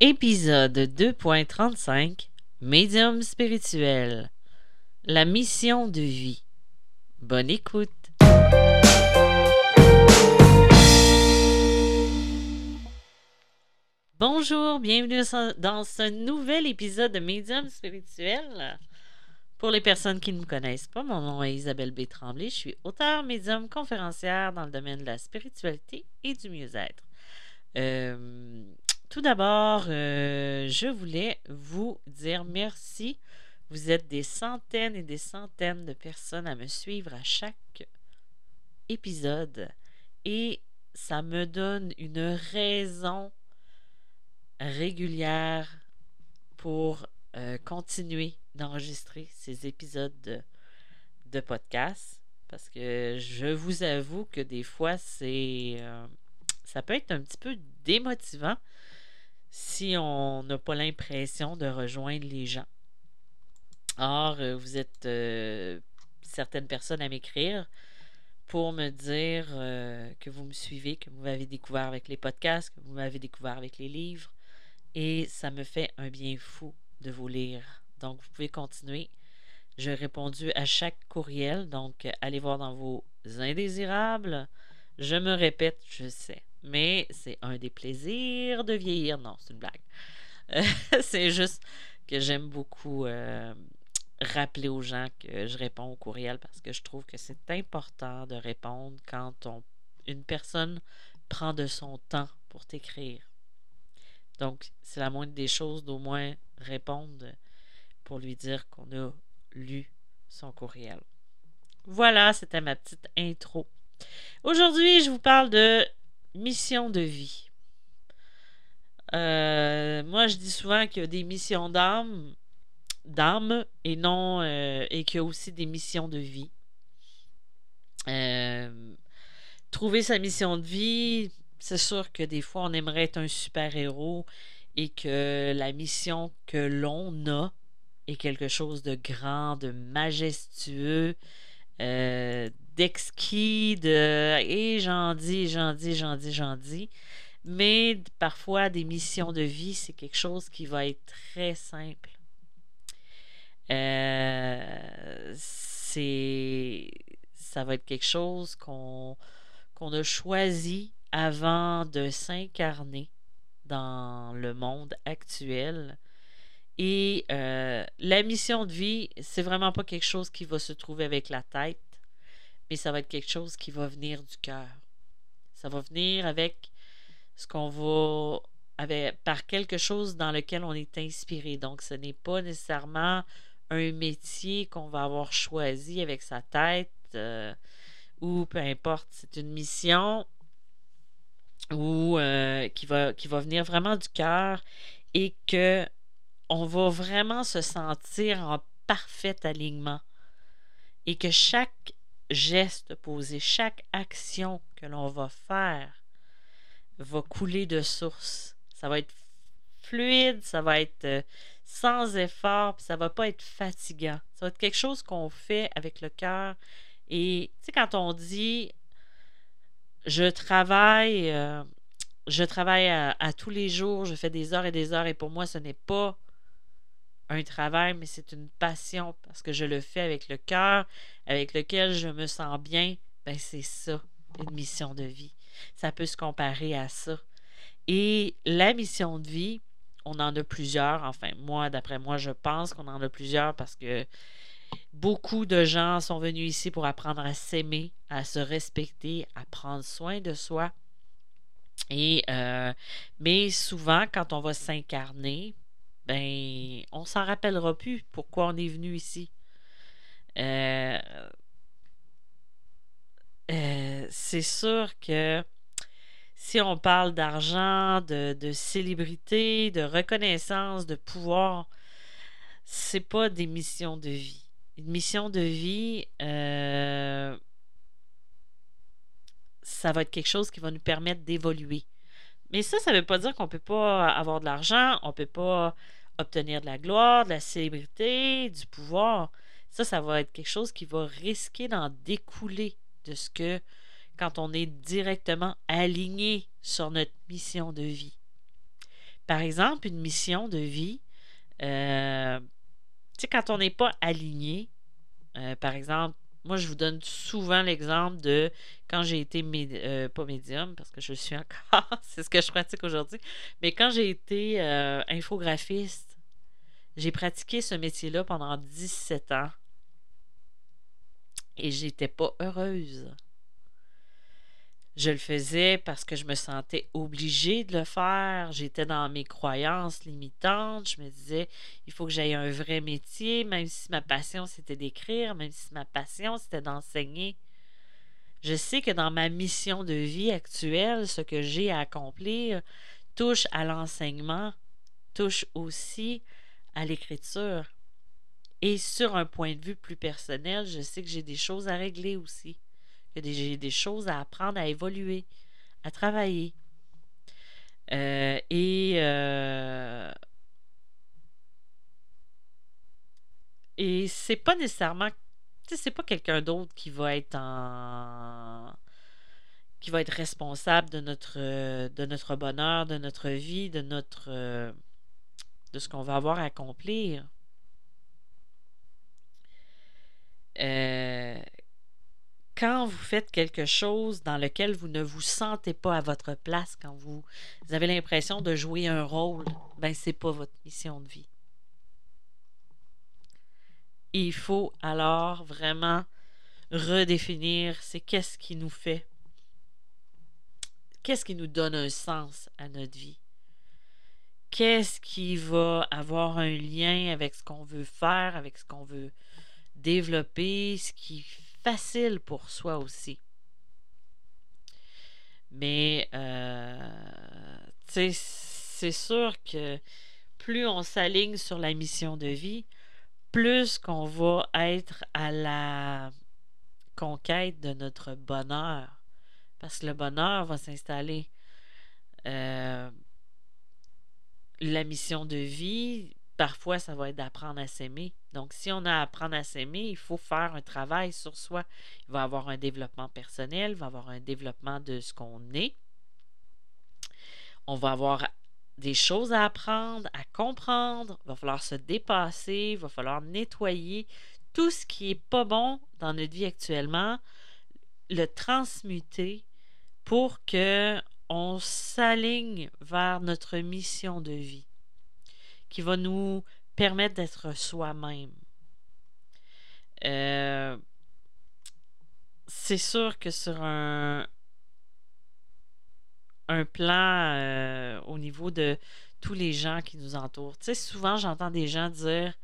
Épisode 2.35 Médium spirituel La mission de vie. Bonne écoute. Bonjour, bienvenue dans ce nouvel épisode de Médium spirituel. Pour les personnes qui ne me connaissent pas, mon nom est Isabelle B. Tremblay. Je suis auteur, médium, conférencière dans le domaine de la spiritualité et du mieux-être. Euh, tout d'abord, euh, je voulais vous dire merci. Vous êtes des centaines et des centaines de personnes à me suivre à chaque épisode. Et ça me donne une raison régulière pour euh, continuer d'enregistrer ces épisodes de, podcast. Parce que je vous avoue que des fois c'est euh, ça peut être un petit peu démotivant si on n'a pas l'impression de rejoindre les gens. Or, euh, vous êtes euh, certaines personnes à m'écrire pour me dire euh, que vous me suivez, que vous m'avez découvert avec les podcasts, que vous m'avez découvert avec les livres. Et ça me fait un bien fou de vous lire. Donc, vous pouvez continuer. J'ai répondu à chaque courriel. Donc, allez voir dans vos indésirables. Je me répète, je sais mais c'est un des plaisirs de vieillir. Non, c'est une blague. c'est juste que j'aime beaucoup euh, rappeler aux gens que je réponds au courriel parce que je trouve que c'est important de répondre quand une personne prend de son temps pour t'écrire. Donc, c'est la moindre des choses d'au moins répondre pour lui dire qu'on a lu son courriel. Voilà, c'était ma petite intro. Aujourd'hui, je vous parle de mission de vie. Euh, moi, je dis souvent qu'il y a des missions d'âme, d'âme et non, euh, et qu'il y a aussi des missions de vie. Euh, trouver sa mission de vie, c'est sûr que des fois, on aimerait être un super-héros et que la mission que l'on a est quelque chose de grand, de majestueux, d'exquis, de et j'en dis, j'en dis, j'en dis, j'en dis. Mais parfois, des missions de vie, c'est quelque chose qui va être très simple. Euh, ça va être quelque chose qu'on qu'on a choisi avant de s'incarner dans le monde actuel. Et euh, la mission de vie, c'est vraiment pas quelque chose qui va se trouver avec la tête mais ça va être quelque chose qui va venir du cœur. Ça va venir avec ce qu'on va avec, par quelque chose dans lequel on est inspiré. Donc, ce n'est pas nécessairement un métier qu'on va avoir choisi avec sa tête euh, ou peu importe. C'est une mission ou euh, qui, va, qui va venir vraiment du cœur et que on va vraiment se sentir en parfait alignement et que chaque geste posé, chaque action que l'on va faire va couler de source. Ça va être fluide, ça va être euh, sans effort, puis ça va pas être fatigant. Ça va être quelque chose qu'on fait avec le cœur. Et tu sais, quand on dit je travaille, euh, je travaille à, tous les jours, je fais des heures et des heures, et pour moi, ce n'est pas un travail, mais c'est une passion parce que je le fais avec le cœur, avec lequel je me sens bien. Ben c'est ça, une mission de vie. Ça peut se comparer à ça. Et la mission de vie, on en a plusieurs. Enfin, moi, d'après moi, je pense qu'on en a plusieurs parce que beaucoup de gens sont venus ici pour apprendre à s'aimer, à se respecter, à prendre soin de soi. Et euh, mais souvent, quand on va s'incarner, ben, on s'en rappellera plus pourquoi on est venu ici. Euh, euh, c'est sûr que si on parle d'argent, de, célébrité, de reconnaissance, de pouvoir, c'est pas des missions de vie. Une mission de vie, euh, ça va être quelque chose qui va nous permettre d'évoluer. Mais ça, ça ne veut pas dire qu'on ne peut pas avoir de l'argent, on ne peut pas obtenir de la gloire, de la célébrité, du pouvoir. Ça, ça va être quelque chose qui va risquer d'en découler de ce que quand on est directement aligné sur notre mission de vie. Par exemple, une mission de vie, euh, tu sais, quand on n'est pas aligné, euh, par exemple, moi, je vous donne souvent l'exemple de quand j'ai été, euh, pas médium, parce que je suis encore, c'est ce que je pratique aujourd'hui, mais quand j'ai été infographiste, j'ai pratiqué ce métier-là pendant 17 ans et j'étais pas heureuse. Je le faisais parce que je me sentais obligée de le faire. J'étais dans mes croyances limitantes. Je me disais, il faut que j'aie un vrai métier, même si ma passion c'était d'écrire, même si ma passion c'était d'enseigner. Je sais que dans ma mission de vie actuelle, ce que j'ai à accomplir touche à l'enseignement, touche aussi à l'écriture. Et sur un point de vue plus personnel, je sais que j'ai des choses à régler aussi j'ai des choses à apprendre, à évoluer, à travailler. Euh, et euh, et c'est pas nécessairement c'est pas quelqu'un d'autre qui va être en qui va être responsable de notre de notre bonheur, de notre vie, de notre de ce qu'on va avoir à accomplir. Euh, quand vous faites quelque chose dans lequel vous ne vous sentez pas à votre place, quand vous, avez l'impression de jouer un rôle, ben c'est pas votre mission de vie. Il faut alors vraiment redéfinir c'est qu'est-ce qui nous fait qu'est-ce qui nous donne un sens à notre vie? Qu'est-ce qui va avoir un lien avec ce qu'on veut faire, avec ce qu'on veut développer, ce qui facile pour soi aussi. Mais euh, c'est sûr que plus on s'aligne sur la mission de vie, plus qu'on va être à la conquête de notre bonheur. Parce que le bonheur va s'installer. Euh, la mission de vie, parfois, ça va être d'apprendre à s'aimer. Donc, si on a à apprendre à s'aimer, il faut faire un travail sur soi. Il va y avoir un développement personnel, il va y avoir un développement de ce qu'on est. On va avoir des choses à apprendre, à comprendre. Il va falloir se dépasser, il va falloir nettoyer tout ce qui n'est pas bon dans notre vie actuellement, le transmuter pour que on s'aligne vers notre mission de vie qui va nous permettre d'être soi-même. Euh, c'est sûr que sur un, plan euh, au niveau de tous les gens qui nous entourent. Tu sais, souvent j'entends des gens dire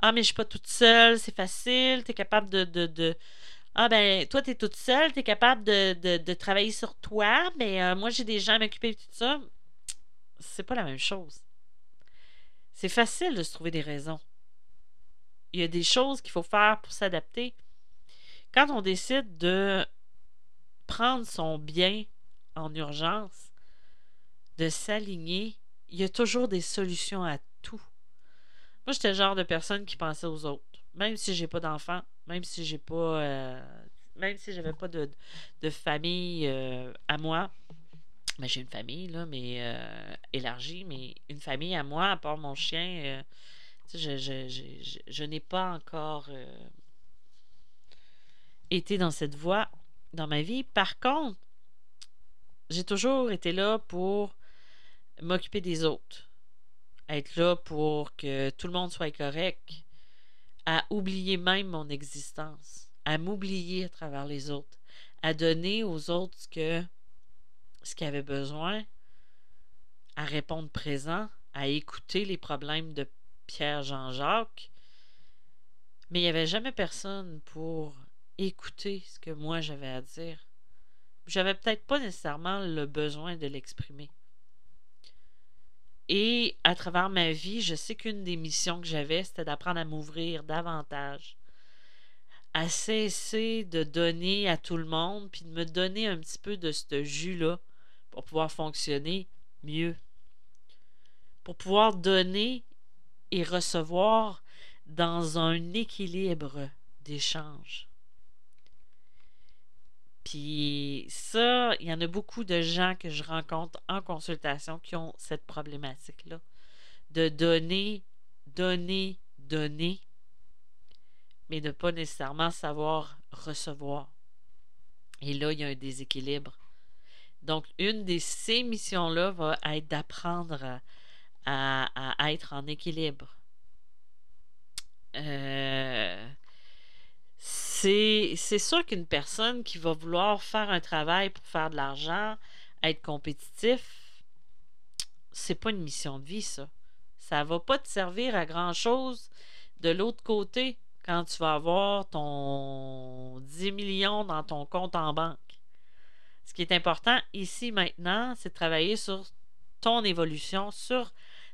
Ah, mais je suis pas toute seule, c'est facile, tu es capable de, de, Ah ben, toi, tu es toute seule, tu es capable de, travailler sur toi, mais euh, moi j'ai des gens à m'occuper de tout ça. C'est pas la même chose. C'est facile de se trouver des raisons. Il y a des choses qu'il faut faire pour s'adapter. Quand on décide de prendre son bien en urgence, de s'aligner, il y a toujours des solutions à tout. Moi, j'étais le genre de personne qui pensait aux autres. Même si j'ai pas d'enfants, même si j'ai pas. Euh, même si j'avais pas de, famille euh, à moi, mais j'ai une famille, là, mais euh, élargie, mais une famille à moi, à part mon chien, euh, je, je, n'ai pas encore euh, été dans cette voie dans ma vie. Par contre, j'ai toujours été là pour m'occuper des autres, être là pour que tout le monde soit correct, à oublier même mon existence, à m'oublier à travers les autres, à donner aux autres ce que ce qu'il avait besoin, à répondre présent, à écouter les problèmes de Pierre-Jean-Jacques. Mais il n'y avait jamais personne pour écouter ce que moi j'avais à dire. J'avais peut-être pas nécessairement le besoin de l'exprimer. Et à travers ma vie, je sais qu'une des missions que j'avais, c'était d'apprendre à m'ouvrir davantage, à cesser de donner à tout le monde, puis de me donner un petit peu de ce jus-là pour pouvoir fonctionner mieux. Pour pouvoir donner et recevoir dans un équilibre d'échange. Puis ça, il y en a beaucoup de gens que je rencontre en consultation qui ont cette problématique-là. De donner, donner, donner, mais de ne pas nécessairement savoir recevoir. Et là, il y a un déséquilibre. Donc, une de ces missions-là va être d'apprendre à, être en équilibre. Euh, c'est sûr qu'une personne qui va vouloir faire un travail pour faire de l'argent, être compétitif, c'est pas une mission de vie, ça. Ça va pas te servir à grand chose de l'autre côté quand tu vas avoir ton 10 millions dans ton compte en banque. Ce qui est important ici maintenant, c'est de travailler sur ton évolution, sur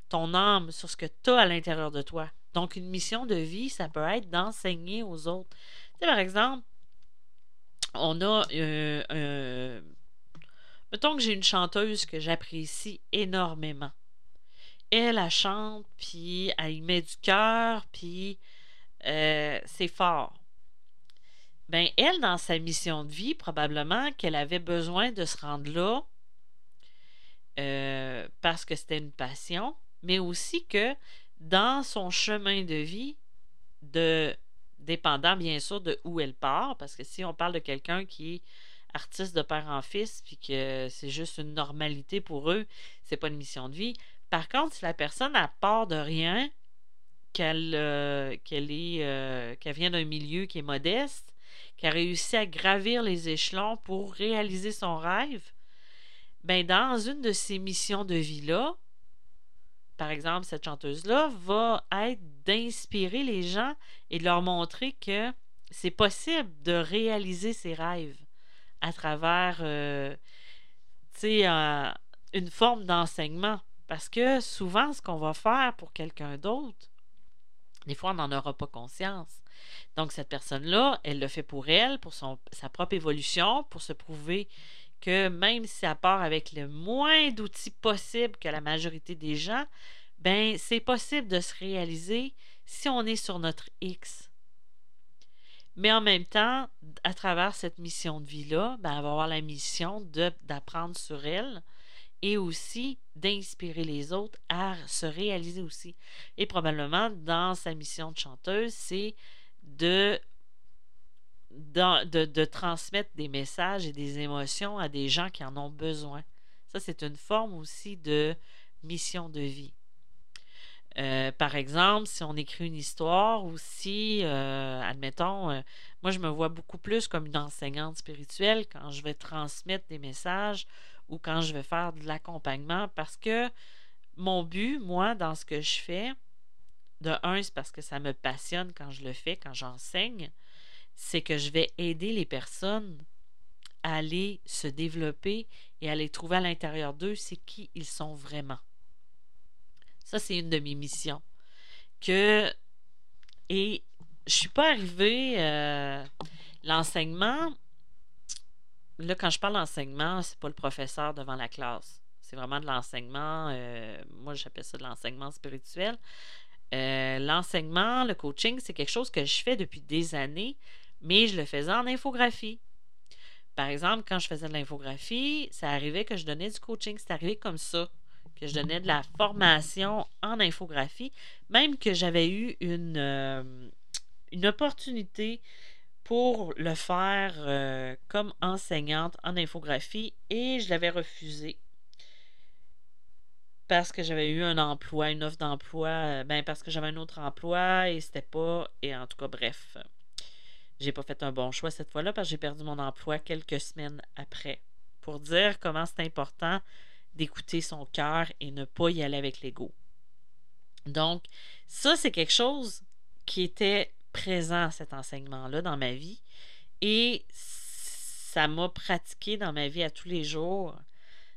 ton âme, sur ce que tu as à l'intérieur de toi. Donc, une mission de vie, ça peut être d'enseigner aux autres. Tu sais, par exemple, on a euh, mettons que j'ai une chanteuse que j'apprécie énormément. Elle, elle chante, puis elle y met du cœur, puis euh, c'est fort. Ben, elle, dans sa mission de vie, probablement qu'elle avait besoin de se rendre là euh, parce que c'était une passion, mais aussi que dans son chemin de vie, de dépendant bien sûr de où elle part, parce que si on parle de quelqu'un qui est artiste de père en fils, puis que c'est juste une normalité pour eux, c'est pas une mission de vie. Par contre, si la personne a part de rien, qu'elle euh, qu'elle est euh, qu'elle vient d'un milieu qui est modeste, qu'elle a réussi à gravir les échelons pour réaliser son rêve, ben dans une de ces missions de vie là, par exemple, cette chanteuse-là, va être d'inspirer les gens et de leur montrer que c'est possible de réaliser ses rêves à travers euh, euh, une forme d'enseignement. Parce que souvent, ce qu'on va faire pour quelqu'un d'autre, des fois, on n'en aura pas conscience. Donc, cette personne-là, elle le fait pour elle, pour sa propre évolution, pour se prouver que même si elle part avec le moins d'outils possible que la majorité des gens, ben c'est possible de se réaliser si on est sur notre X. Mais en même temps, à travers cette mission de vie-là, ben, elle va avoir la mission d'apprendre sur elle et aussi d'inspirer les autres à se réaliser aussi. Et probablement, dans sa mission de chanteuse, c'est de transmettre des messages et des émotions à des gens qui en ont besoin. Ça, c'est une forme aussi de mission de vie. Euh, par exemple, si on écrit une histoire ou si, euh, admettons, euh, moi je me vois beaucoup plus comme une enseignante spirituelle quand je vais transmettre des messages ou quand je vais faire de l'accompagnement parce que mon but, moi, dans ce que je fais, de un, c'est parce que ça me passionne quand je le fais, quand j'enseigne, c'est que je vais aider les personnes à aller se développer et à les trouver à l'intérieur d'eux, c'est qui ils sont vraiment. Ça, c'est une de mes missions. Que et je suis pas arrivée euh, l'enseignement. Là, quand je parle d'enseignement, c'est pas le professeur devant la classe. C'est vraiment de l'enseignement. Euh, moi, j'appelle ça de l'enseignement spirituel. Euh, l'enseignement, le coaching, c'est quelque chose que je fais depuis des années mais je le faisais en infographie. Par exemple, quand je faisais de l'infographie, ça arrivait que je donnais du coaching. C'est arrivé comme ça, que je donnais de la formation en infographie, même que j'avais eu une, euh, opportunité pour le faire euh, comme enseignante en infographie et je l'avais refusé parce que j'avais eu un emploi, une offre d'emploi, euh, ben parce que j'avais un autre emploi et c'était pas, et en tout cas, bref. J'ai pas fait un bon choix cette fois-là parce que j'ai perdu mon emploi quelques semaines après. Pour dire comment c'est important d'écouter son cœur et ne pas y aller avec l'ego. Donc, ça, c'est quelque chose qui était présent, cet enseignement-là, dans ma vie. Et ça m'a pratiqué dans ma vie à tous les jours.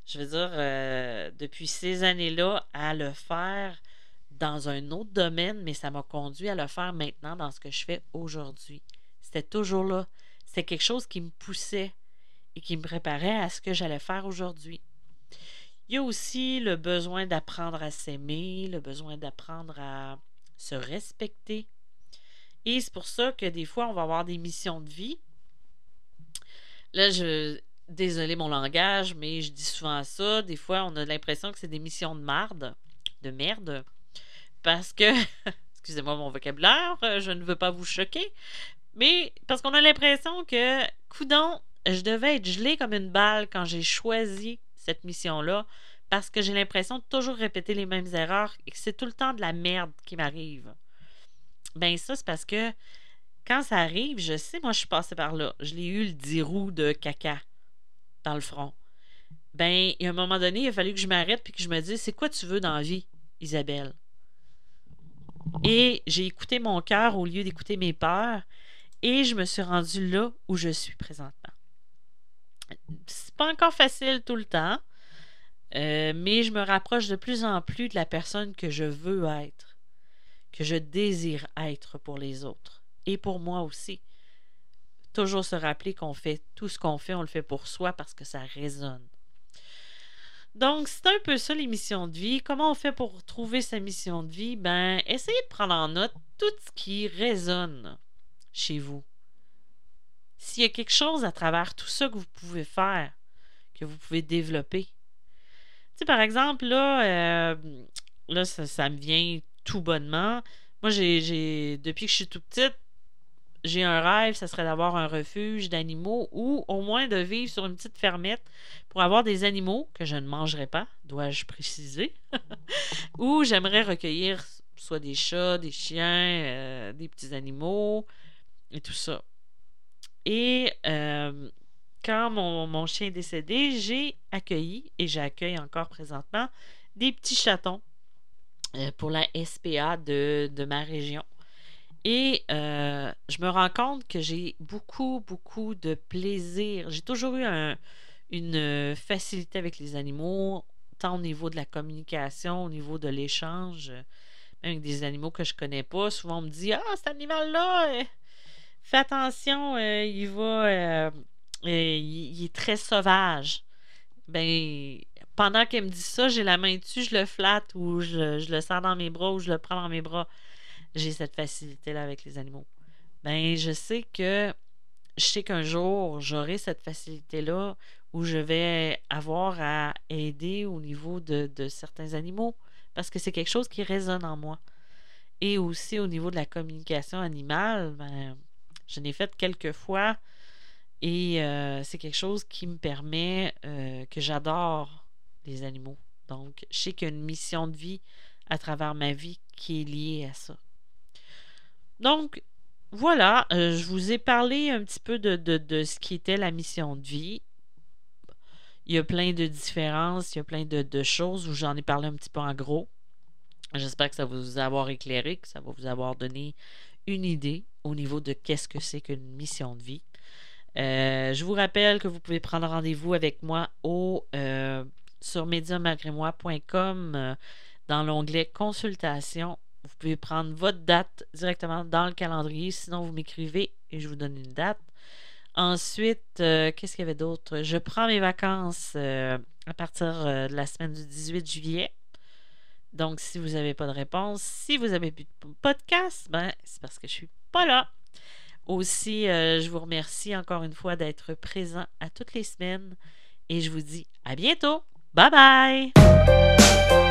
Je veux dire, euh, depuis ces années-là, à le faire dans un autre domaine, mais ça m'a conduit à le faire maintenant dans ce que je fais aujourd'hui. C'était toujours là. C'était quelque chose qui me poussait et qui me préparait à ce que j'allais faire aujourd'hui. Il y a aussi le besoin d'apprendre à s'aimer, le besoin d'apprendre à se respecter. Et c'est pour ça que des fois, on va avoir des missions de vie. là, je. Désolé mon langage, mais je dis souvent ça. Des fois, on a l'impression que c'est des missions de marde, de merde. Parce que. Excusez-moi mon vocabulaire, je ne veux pas vous choquer. Mais parce qu'on a l'impression que, coudon, je devais être gelé comme une balle quand j'ai choisi cette mission-là parce que j'ai l'impression de toujours répéter les mêmes erreurs et que c'est tout le temps de la merde qui m'arrive. Ben ça, c'est parce que quand ça arrive, je sais, moi, je suis passée par là. Je l'ai eu le 10 roues de caca dans le front. Ben, il y a un moment donné, il a fallu que je m'arrête puis que je me dise, c'est quoi tu veux dans la vie, Isabelle? Et j'ai écouté mon cœur au lieu d'écouter mes peurs et je me suis rendue là où je suis présentement. C'est pas encore facile tout le temps, euh, mais je me rapproche de plus en plus de la personne que je veux être, que je désire être pour les autres et pour moi aussi. Toujours se rappeler qu'on fait tout ce qu'on fait, on le fait pour soi parce que ça résonne. Donc, c'est un peu ça les missions de vie. Comment on fait pour trouver sa mission de vie? Ben, essayez de prendre en note tout ce qui résonne chez vous. S'il y a quelque chose à travers tout ça que vous pouvez faire, que vous pouvez développer. Tu sais, par exemple, là, euh, là ça, me vient tout bonnement. Moi, j'ai, depuis que je suis tout petite, j'ai un rêve, ça serait d'avoir un refuge d'animaux ou au moins de vivre sur une petite fermette pour avoir des animaux que je ne mangerai pas, dois-je préciser, ou j'aimerais recueillir soit des chats, des chiens, euh, des petits animaux et tout ça. Et euh, quand mon, chien est décédé, j'ai accueilli et j'accueille encore présentement des petits chatons euh, pour la SPA de ma région. Et euh, je me rends compte que j'ai beaucoup, beaucoup de plaisir. J'ai toujours eu une facilité avec les animaux, tant au niveau de la communication, au niveau de l'échange, même avec des animaux que je connais pas. Souvent, on me dit Ah, cet animal-là, euh, fais attention, euh, il va. il, est très sauvage. Ben, pendant qu'elle me dit ça, j'ai la main dessus, je le flatte ou je, je le sers dans mes bras ou je le prends dans mes bras j'ai cette facilité-là avec les animaux. Ben, je sais que je sais qu'un jour, j'aurai cette facilité-là où je vais avoir à aider au niveau de, certains animaux parce que c'est quelque chose qui résonne en moi. Et aussi au niveau de la communication animale, ben, je n'ai fait quelques fois et euh, c'est quelque chose qui me permet euh, que j'adore les animaux. Donc, je sais qu'il y a une mission de vie à travers ma vie qui est liée à ça. Donc, voilà, euh, je vous ai parlé un petit peu de, ce qui était la mission de vie. Il y a plein de différences, il y a plein de, choses où j'en ai parlé un petit peu en gros. J'espère que ça va vous avoir éclairé, que ça va vous avoir donné une idée au niveau de qu'est-ce que c'est qu'une mission de vie. Euh, je vous rappelle que vous pouvez prendre rendez-vous avec moi au, euh, sur mediummalgrémoi.com dans l'onglet consultation vous pouvez prendre votre date directement dans le calendrier. Sinon, vous m'écrivez et je vous donne une date. Ensuite, euh, qu'est-ce qu'il y avait d'autre? Je prends mes vacances euh, à partir euh, de la semaine du 18 juillet. Donc, si vous n'avez pas de réponse, si vous n'avez plus de podcast, ben, c'est parce que je ne suis pas là. Aussi, je vous remercie encore une fois d'être présent à toutes les semaines et je vous dis à bientôt. Bye bye!